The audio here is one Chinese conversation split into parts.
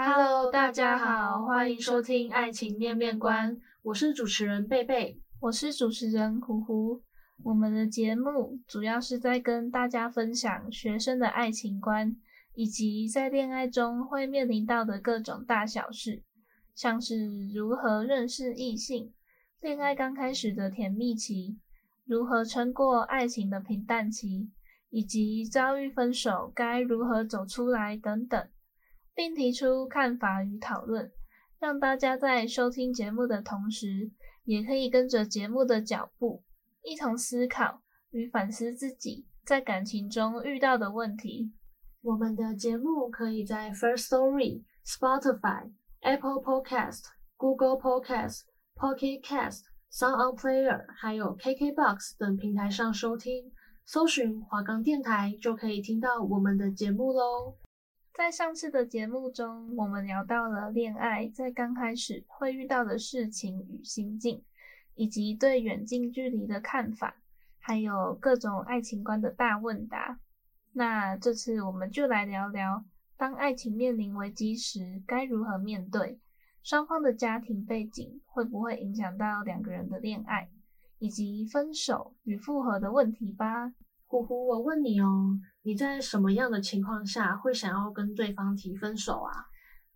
Hello，大家好，欢迎收听《爱情面面观》，我是主持人贝贝，我是主持人胡胡。我们的节目主要是在跟大家分享学生的爱情观，以及在恋爱中会面临到的各种大小事，像是如何认识异性、恋爱刚开始的甜蜜期、如何撑过爱情的平淡期，以及遭遇分手该如何走出来等等。并提出看法与讨论，让大家在收听节目的同时，也可以跟着节目的脚步，一同思考与反思自己在感情中遇到的问题。我们的节目可以在 First Story、Spotify、Apple Podcast、Google Podcast、Pocket Cast、Sound On Player，还有 KKBox 等平台上收听，搜寻华冈电台就可以听到我们的节目喽。在上次的节目中，我们聊到了恋爱在刚开始会遇到的事情与心境，以及对远近距离的看法，还有各种爱情观的大问答。那这次我们就来聊聊，当爱情面临危机时该如何面对，双方的家庭背景会不会影响到两个人的恋爱，以及分手与复合的问题吧。呼呼，我问你哦，你在什么样的情况下会想要跟对方提分手啊？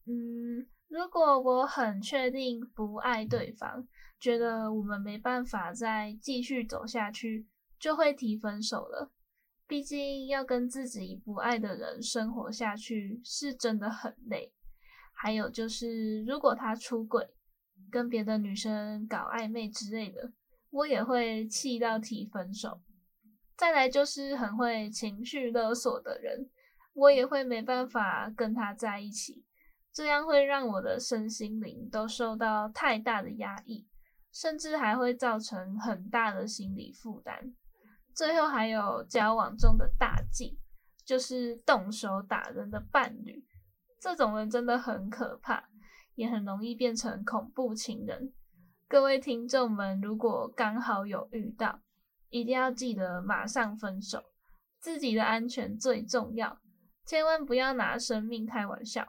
嗯，如果我很确定不爱对方，觉得我们没办法再继续走下去，就会提分手了。毕竟要跟自己不爱的人生活下去，是真的很累。还有就是，如果他出轨，跟别的女生搞暧昧之类的，我也会气到提分手。再来就是很会情绪勒索的人，我也会没办法跟他在一起，这样会让我的身心灵都受到太大的压抑，甚至还会造成很大的心理负担。最后还有交往中的大忌，就是动手打人的伴侣，这种人真的很可怕，也很容易变成恐怖情人。各位听众们，如果刚好有遇到，一定要记得马上分手，自己的安全最重要，千万不要拿生命开玩笑。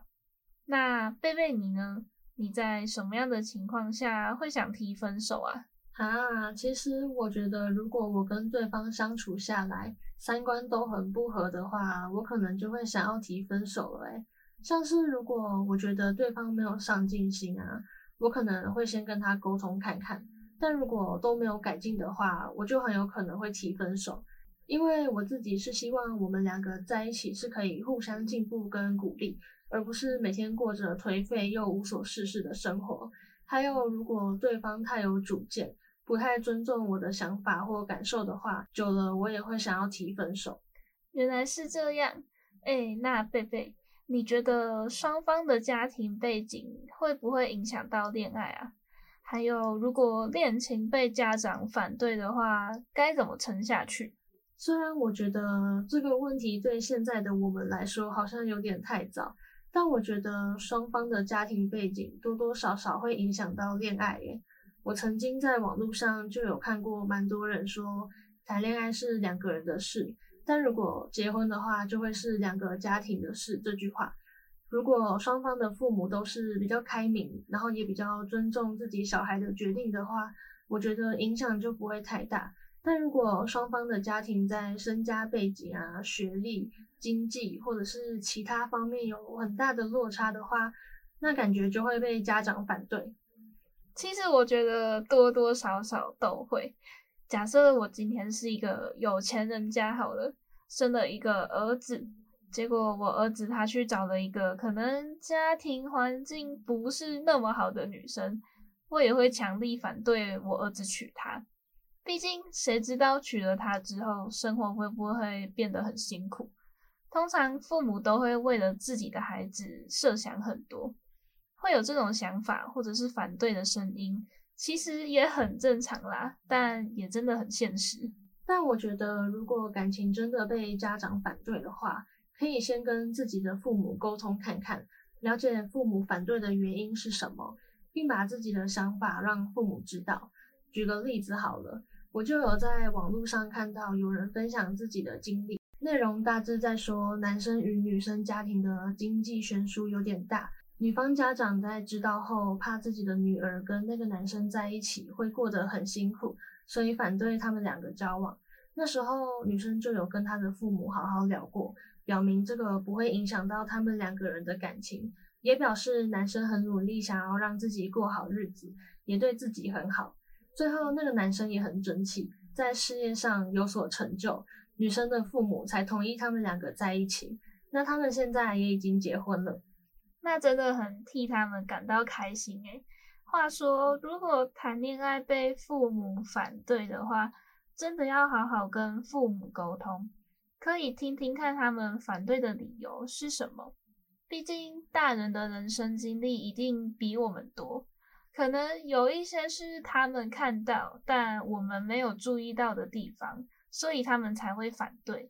那贝贝你呢？你在什么样的情况下会想提分手啊？啊，其实我觉得，如果我跟对方相处下来，三观都很不合的话，我可能就会想要提分手了。诶，像是如果我觉得对方没有上进心啊，我可能会先跟他沟通看看。但如果都没有改进的话，我就很有可能会提分手，因为我自己是希望我们两个在一起是可以互相进步跟鼓励，而不是每天过着颓废又无所事事的生活。还有，如果对方太有主见，不太尊重我的想法或感受的话，久了我也会想要提分手。原来是这样，哎，那贝贝，你觉得双方的家庭背景会不会影响到恋爱啊？还有，如果恋情被家长反对的话，该怎么撑下去？虽然我觉得这个问题对现在的我们来说好像有点太早，但我觉得双方的家庭背景多多少少会影响到恋爱耶。我曾经在网络上就有看过蛮多人说，谈恋爱是两个人的事，但如果结婚的话，就会是两个家庭的事。这句话。如果双方的父母都是比较开明，然后也比较尊重自己小孩的决定的话，我觉得影响就不会太大。但如果双方的家庭在身家背景啊、学历、经济或者是其他方面有很大的落差的话，那感觉就会被家长反对。其实我觉得多多少少都会。假设我今天是一个有钱人家好了，生了一个儿子。结果我儿子他去找了一个可能家庭环境不是那么好的女生，我也会强力反对我儿子娶她。毕竟谁知道娶了她之后生活会不会变得很辛苦？通常父母都会为了自己的孩子设想很多。会有这种想法或者是反对的声音，其实也很正常啦，但也真的很现实。但我觉得，如果感情真的被家长反对的话，可以先跟自己的父母沟通看看，了解父母反对的原因是什么，并把自己的想法让父母知道。举个例子好了，我就有在网络上看到有人分享自己的经历，内容大致在说，男生与女生家庭的经济悬殊有点大，女方家长在知道后，怕自己的女儿跟那个男生在一起会过得很辛苦。所以反对他们两个交往。那时候女生就有跟她的父母好好聊过，表明这个不会影响到他们两个人的感情，也表示男生很努力，想要让自己过好日子，也对自己很好。最后那个男生也很争气，在事业上有所成就，女生的父母才同意他们两个在一起。那他们现在也已经结婚了，那真的很替他们感到开心诶。话说，如果谈恋爱被父母反对的话，真的要好好跟父母沟通，可以听听看他们反对的理由是什么。毕竟大人的人生经历一定比我们多，可能有一些是他们看到但我们没有注意到的地方，所以他们才会反对。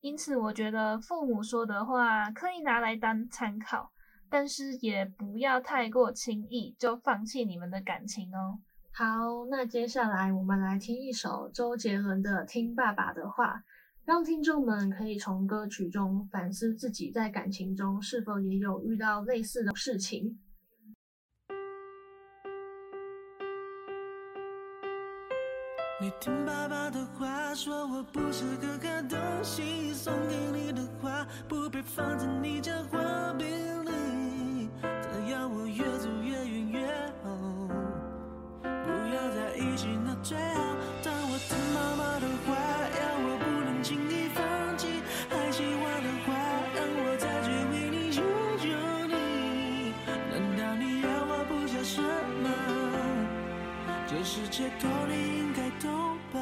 因此，我觉得父母说的话可以拿来当参考。但是也不要太过轻易就放弃你们的感情哦。好，那接下来我们来听一首周杰伦的《听爸爸的话》，让听众们可以从歌曲中反思自己在感情中是否也有遇到类似的事情。你听爸爸的话，说我不是个好东西，送给你的花不配放在你家花瓶。最好，当我听妈妈的话，借口，你应该懂吧？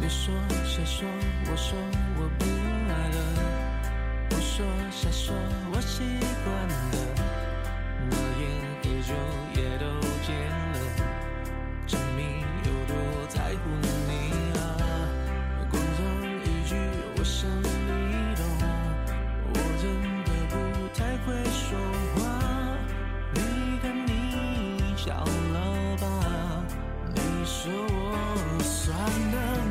你说谁说？我说我不爱了。不说瞎说，我习惯了。我算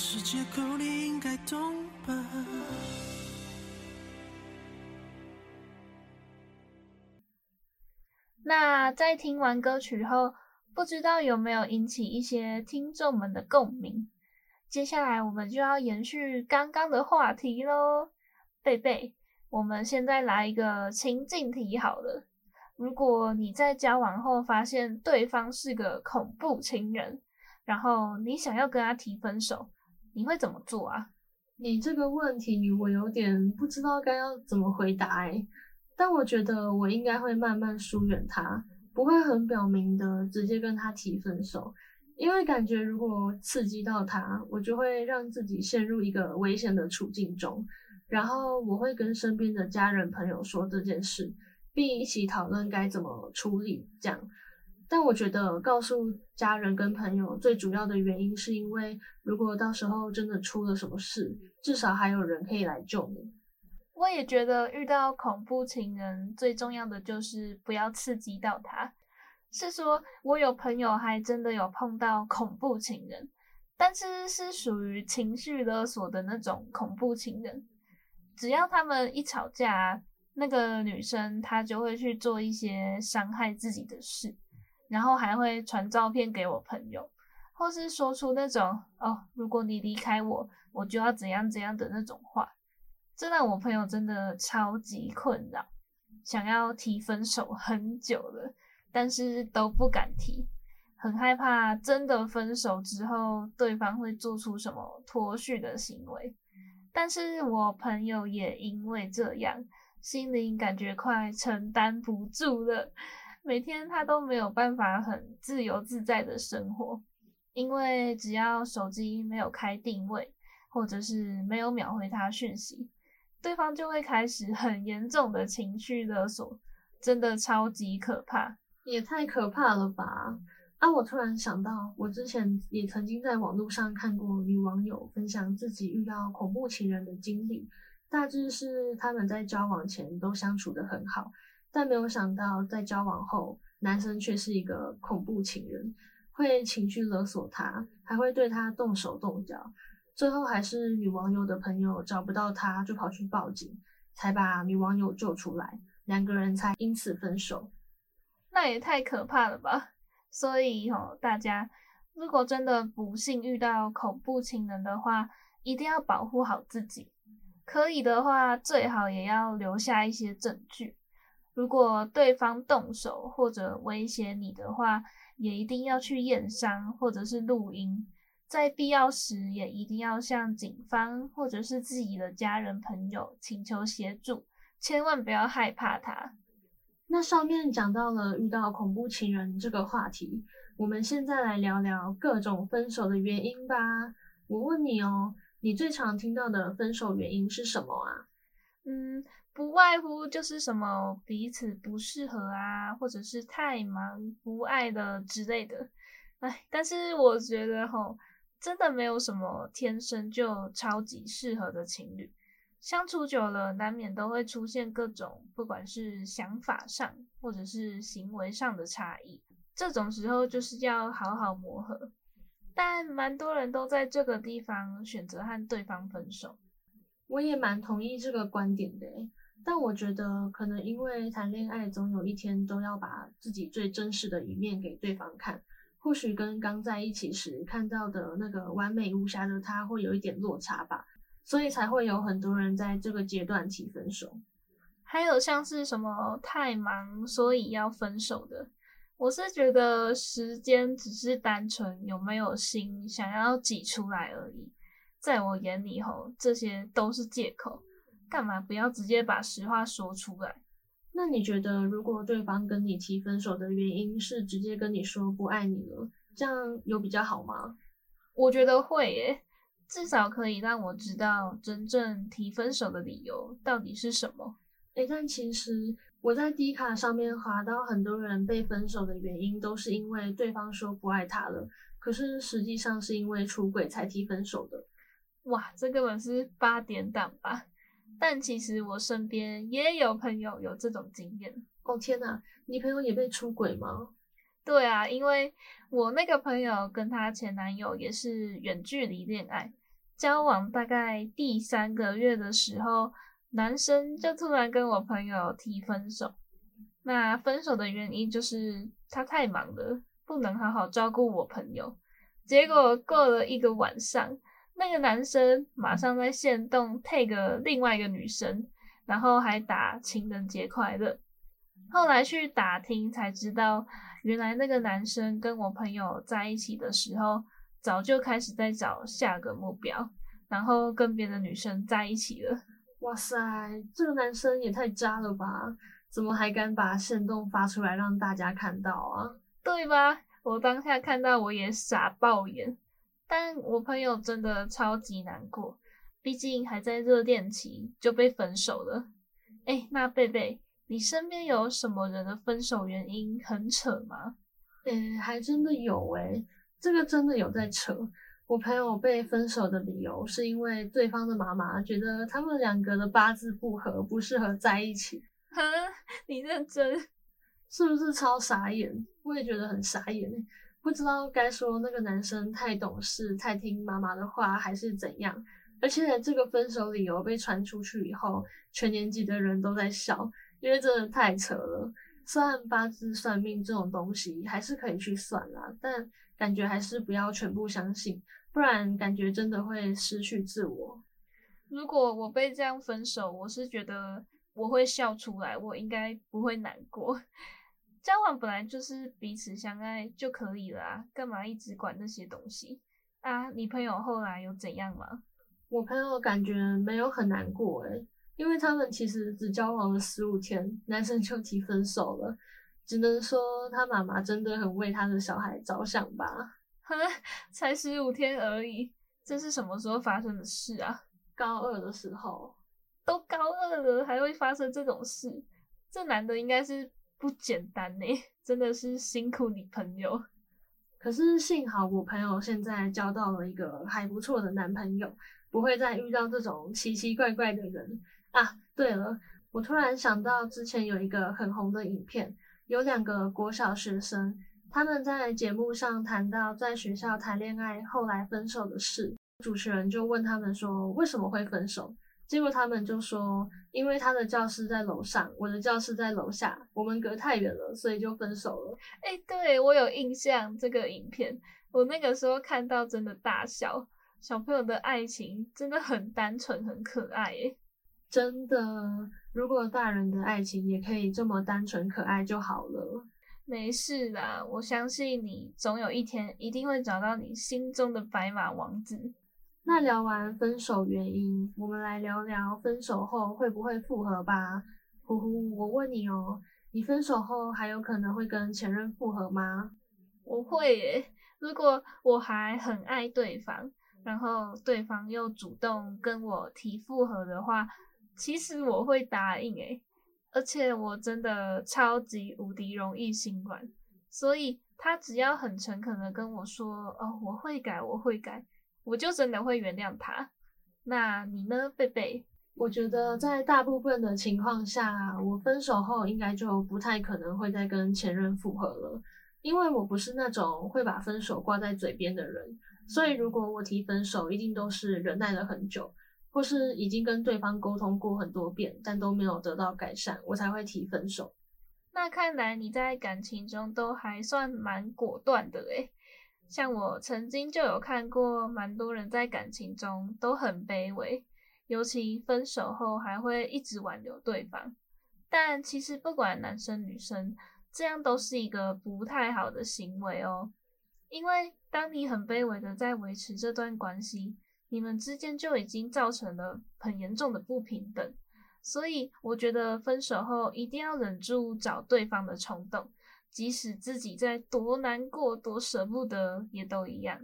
是借口，你应该懂吧？那在听完歌曲后，不知道有没有引起一些听众们的共鸣？接下来我们就要延续刚刚的话题喽。贝贝，我们现在来一个情境题好了。如果你在交往后发现对方是个恐怖情人，然后你想要跟他提分手，你会怎么做啊？你这个问题我有点不知道该要怎么回答哎，但我觉得我应该会慢慢疏远他，不会很表明的直接跟他提分手，因为感觉如果刺激到他，我就会让自己陷入一个危险的处境中，然后我会跟身边的家人朋友说这件事。并一起讨论该怎么处理，这样。但我觉得告诉家人跟朋友最主要的原因，是因为如果到时候真的出了什么事，至少还有人可以来救你。我也觉得遇到恐怖情人最重要的就是不要刺激到他。是说我有朋友还真的有碰到恐怖情人，但是是属于情绪勒索的那种恐怖情人。只要他们一吵架，那个女生她就会去做一些伤害自己的事，然后还会传照片给我朋友，或是说出那种哦，如果你离开我，我就要怎样怎样的那种话，这让我朋友真的超级困扰，想要提分手很久了，但是都不敢提，很害怕真的分手之后对方会做出什么脱序的行为，但是我朋友也因为这样。心灵感觉快承担不住了，每天他都没有办法很自由自在的生活，因为只要手机没有开定位，或者是没有秒回他讯息，对方就会开始很严重的情绪勒索，真的超级可怕，也太可怕了吧！啊，我突然想到，我之前也曾经在网络上看过女网友分享自己遇到恐怖情人的经历。大致是他们在交往前都相处得很好，但没有想到在交往后，男生却是一个恐怖情人，会情绪勒索他，还会对他动手动脚。最后还是女网友的朋友找不到他，就跑去报警，才把女网友救出来，两个人才因此分手。那也太可怕了吧！所以哦，大家如果真的不幸遇到恐怖情人的话，一定要保护好自己。可以的话，最好也要留下一些证据。如果对方动手或者威胁你的话，也一定要去验伤或者是录音。在必要时，也一定要向警方或者是自己的家人朋友请求协助，千万不要害怕他。那上面讲到了遇到恐怖情人这个话题，我们现在来聊聊各种分手的原因吧。我问你哦。你最常听到的分手原因是什么啊？嗯，不外乎就是什么彼此不适合啊，或者是太忙不爱的之类的。哎，但是我觉得吼，真的没有什么天生就超级适合的情侣，相处久了难免都会出现各种，不管是想法上或者是行为上的差异，这种时候就是要好好磨合。但蛮多人都在这个地方选择和对方分手，我也蛮同意这个观点的。但我觉得可能因为谈恋爱总有一天都要把自己最真实的一面给对方看，或许跟刚在一起时看到的那个完美无瑕的他会有一点落差吧，所以才会有很多人在这个阶段提分手。还有像是什么太忙所以要分手的。我是觉得时间只是单纯有没有心想要挤出来而已，在我眼里吼，这些都是借口。干嘛不要直接把实话说出来？那你觉得，如果对方跟你提分手的原因是直接跟你说不爱你了，这样有比较好吗？我觉得会耶，至少可以让我知道真正提分手的理由到底是什么。诶，但其实我在 D 卡上面滑到很多人被分手的原因都是因为对方说不爱他了，可是实际上是因为出轨才提分手的。哇，这根本是八点档吧？但其实我身边也有朋友有这种经验。哦天哪，你朋友也被出轨吗？对啊，因为我那个朋友跟她前男友也是远距离恋爱，交往大概第三个月的时候，男生就突然跟我朋友提分手。那分手的原因就是他太忙了，不能好好照顾我朋友。结果过了一个晚上。那个男生马上在线动 tag 另外一个女生，然后还打情人节快乐。后来去打听才知道，原来那个男生跟我朋友在一起的时候，早就开始在找下个目标，然后跟别的女生在一起了。哇塞，这个男生也太渣了吧！怎么还敢把线动发出来让大家看到啊？对吧？我当下看到我也傻爆眼。但我朋友真的超级难过，毕竟还在热恋期就被分手了。哎，那贝贝，你身边有什么人的分手原因很扯吗？哎，还真的有哎，这个真的有在扯。我朋友被分手的理由是因为对方的妈妈觉得他们两个的八字不合，不适合在一起。哈，你认真？是不是超傻眼？我也觉得很傻眼。不知道该说那个男生太懂事、太听妈妈的话，还是怎样。而且这个分手理由被传出去以后，全年级的人都在笑，因为真的太扯了。虽然八字算命这种东西还是可以去算啦，但感觉还是不要全部相信，不然感觉真的会失去自我。如果我被这样分手，我是觉得我会笑出来，我应该不会难过。交往本来就是彼此相爱就可以了啊，干嘛一直管那些东西啊？你朋友后来有怎样吗？我朋友感觉没有很难过诶，因为他们其实只交往了十五天，男生就提分手了，只能说他妈妈真的很为他的小孩着想吧。哼，才十五天而已，这是什么时候发生的事啊？高二的时候，都高二了还会发生这种事？这男的应该是。不简单呢，真的是辛苦你朋友。可是幸好我朋友现在交到了一个还不错的男朋友，不会再遇到这种奇奇怪怪的人啊。对了，我突然想到之前有一个很红的影片，有两个国小学生，他们在节目上谈到在学校谈恋爱后来分手的事，主持人就问他们说为什么会分手。结果他们就说，因为他的教室在楼上，我的教室在楼下，我们隔太远了，所以就分手了。哎、欸，对，我有印象这个影片，我那个时候看到真的大笑。小朋友的爱情真的很单纯，很可爱，哎，真的。如果大人的爱情也可以这么单纯可爱就好了。没事啦，我相信你总有一天一定会找到你心中的白马王子。那聊完分手原因，我们来聊聊分手后会不会复合吧。呼呼，我问你哦，你分手后还有可能会跟前任复合吗？我会耶，如果我还很爱对方，然后对方又主动跟我提复合的话，其实我会答应诶。而且我真的超级无敌容易心软，所以他只要很诚恳的跟我说，哦，我会改，我会改。我就真的会原谅他，那你呢，贝贝？我觉得在大部分的情况下，我分手后应该就不太可能会再跟前任复合了，因为我不是那种会把分手挂在嘴边的人，所以如果我提分手，一定都是忍耐了很久，或是已经跟对方沟通过很多遍，但都没有得到改善，我才会提分手。那看来你在感情中都还算蛮果断的诶。像我曾经就有看过，蛮多人在感情中都很卑微，尤其分手后还会一直挽留对方。但其实不管男生女生，这样都是一个不太好的行为哦。因为当你很卑微的在维持这段关系，你们之间就已经造成了很严重的不平等。所以，我觉得分手后一定要忍住找对方的冲动，即使自己在多难过、多舍不得，也都一样。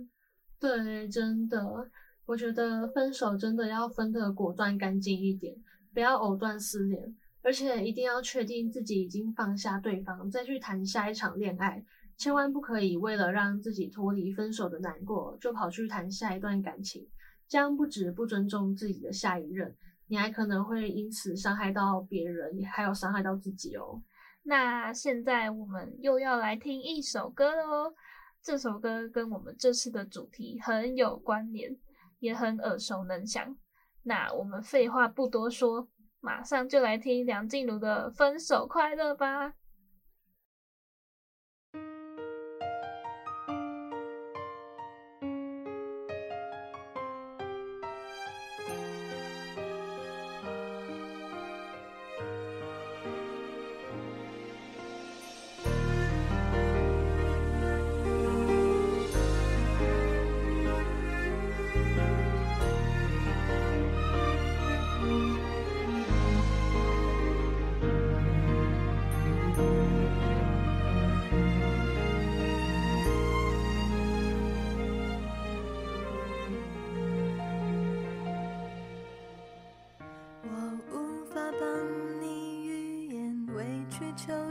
对，真的，我觉得分手真的要分得果断、干净一点，不要藕断丝连，而且一定要确定自己已经放下对方，再去谈下一场恋爱。千万不可以为了让自己脱离分手的难过，就跑去谈下一段感情，这样不止不尊重自己的下一任，你还可能会因此伤害到别人，还有伤害到自己哦。那现在我们又要来听一首歌喽，这首歌跟我们这次的主题很有关联，也很耳熟能详。那我们废话不多说，马上就来听梁静茹的《分手快乐》吧。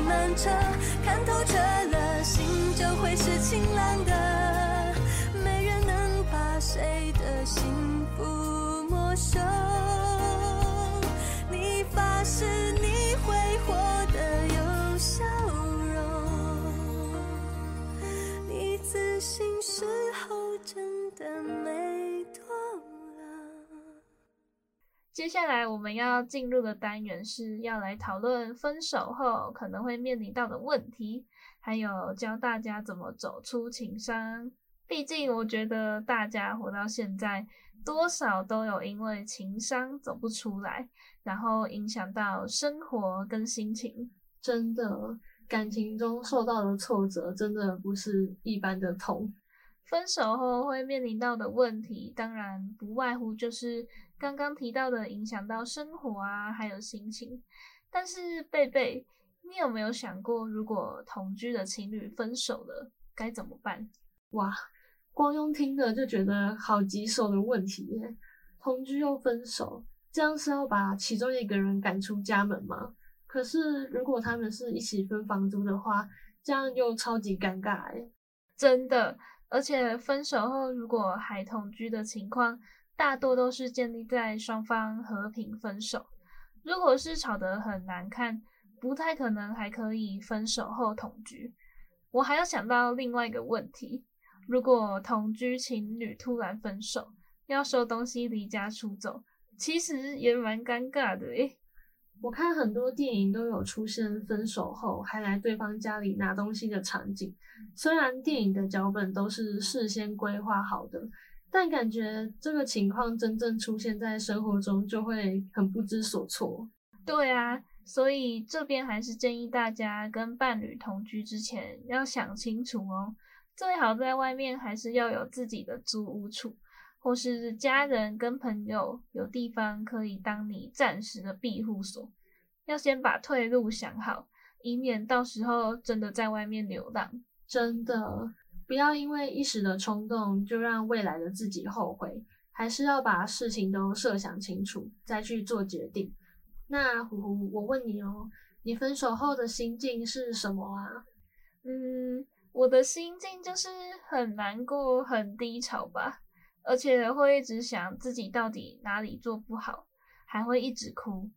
慢车，看透彻了，心就会是晴朗的。没人能把谁的心。接下来我们要进入的单元是要来讨论分手后可能会面临到的问题，还有教大家怎么走出情伤。毕竟我觉得大家活到现在，多少都有因为情伤走不出来，然后影响到生活跟心情。真的，感情中受到的挫折真的不是一般的痛。分手后会面临到的问题，当然不外乎就是刚刚提到的影响到生活啊，还有心情。但是贝贝，你有没有想过，如果同居的情侣分手了，该怎么办？哇，光用听的就觉得好棘手的问题耶。同居又分手，这样是要把其中一个人赶出家门吗？可是如果他们是一起分房租的话，这样又超级尴尬哎。真的。而且分手后，如果还同居的情况，大多都是建立在双方和平分手。如果是吵得很难看，不太可能还可以分手后同居。我还要想到另外一个问题：如果同居情侣突然分手，要收东西离家出走，其实也蛮尴尬的诶。我看很多电影都有出现分手后还来对方家里拿东西的场景，虽然电影的脚本都是事先规划好的，但感觉这个情况真正出现在生活中就会很不知所措。对啊，所以这边还是建议大家跟伴侣同居之前要想清楚哦，最好在外面还是要有自己的租屋处。或是家人跟朋友有地方可以当你暂时的庇护所，要先把退路想好，以免到时候真的在外面流浪。真的，不要因为一时的冲动就让未来的自己后悔，还是要把事情都设想清楚再去做决定。那虎虎，我问你哦，你分手后的心境是什么啊？嗯，我的心境就是很难过、很低潮吧。而且会一直想自己到底哪里做不好，还会一直哭。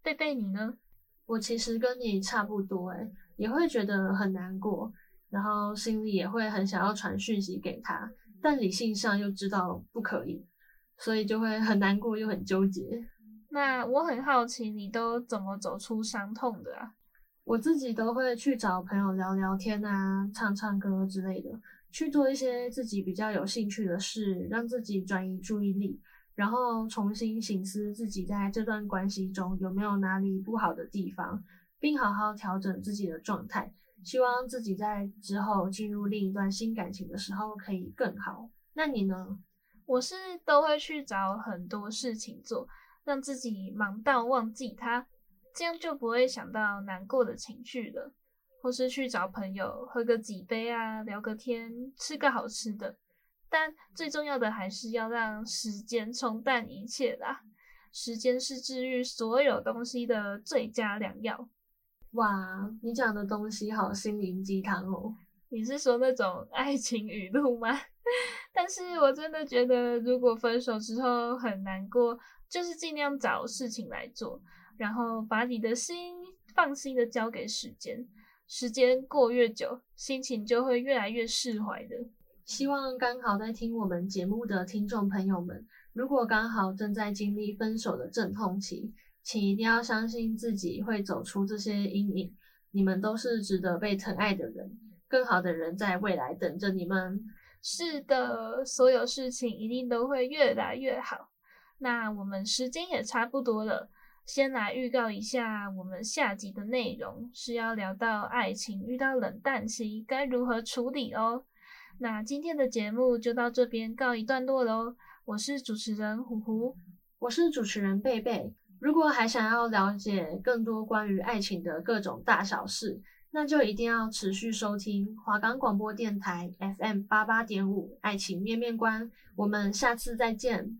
贝贝，你呢？我其实跟你差不多，诶，也会觉得很难过，然后心里也会很想要传讯息给他，但理性上又知道不可以，所以就会很难过又很纠结。那我很好奇，你都怎么走出伤痛的啊？我自己都会去找朋友聊聊天啊，唱唱歌之类的。去做一些自己比较有兴趣的事，让自己转移注意力，然后重新省思自己在这段关系中有没有哪里不好的地方，并好好调整自己的状态。希望自己在之后进入另一段新感情的时候可以更好。那你呢？我是都会去找很多事情做，让自己忙到忘记他，这样就不会想到难过的情绪了。或是去找朋友喝个几杯啊，聊个天，吃个好吃的。但最重要的还是要让时间冲淡一切啦。时间是治愈所有东西的最佳良药。哇，你讲的东西好心灵鸡汤哦。你是说那种爱情语录吗？但是我真的觉得，如果分手之后很难过，就是尽量找事情来做，然后把你的心放心的交给时间。时间过越久，心情就会越来越释怀的。希望刚好在听我们节目的听众朋友们，如果刚好正在经历分手的阵痛期，请一定要相信自己会走出这些阴影。你们都是值得被疼爱的人，更好的人在未来等着你们。是的，所有事情一定都会越来越好。那我们时间也差不多了。先来预告一下，我们下集的内容是要聊到爱情遇到冷淡期该如何处理哦。那今天的节目就到这边告一段落喽。我是主持人虎虎，我是主持人贝贝。如果还想要了解更多关于爱情的各种大小事，那就一定要持续收听华冈广播电台 FM 八八点五《爱情面面观》。我们下次再见。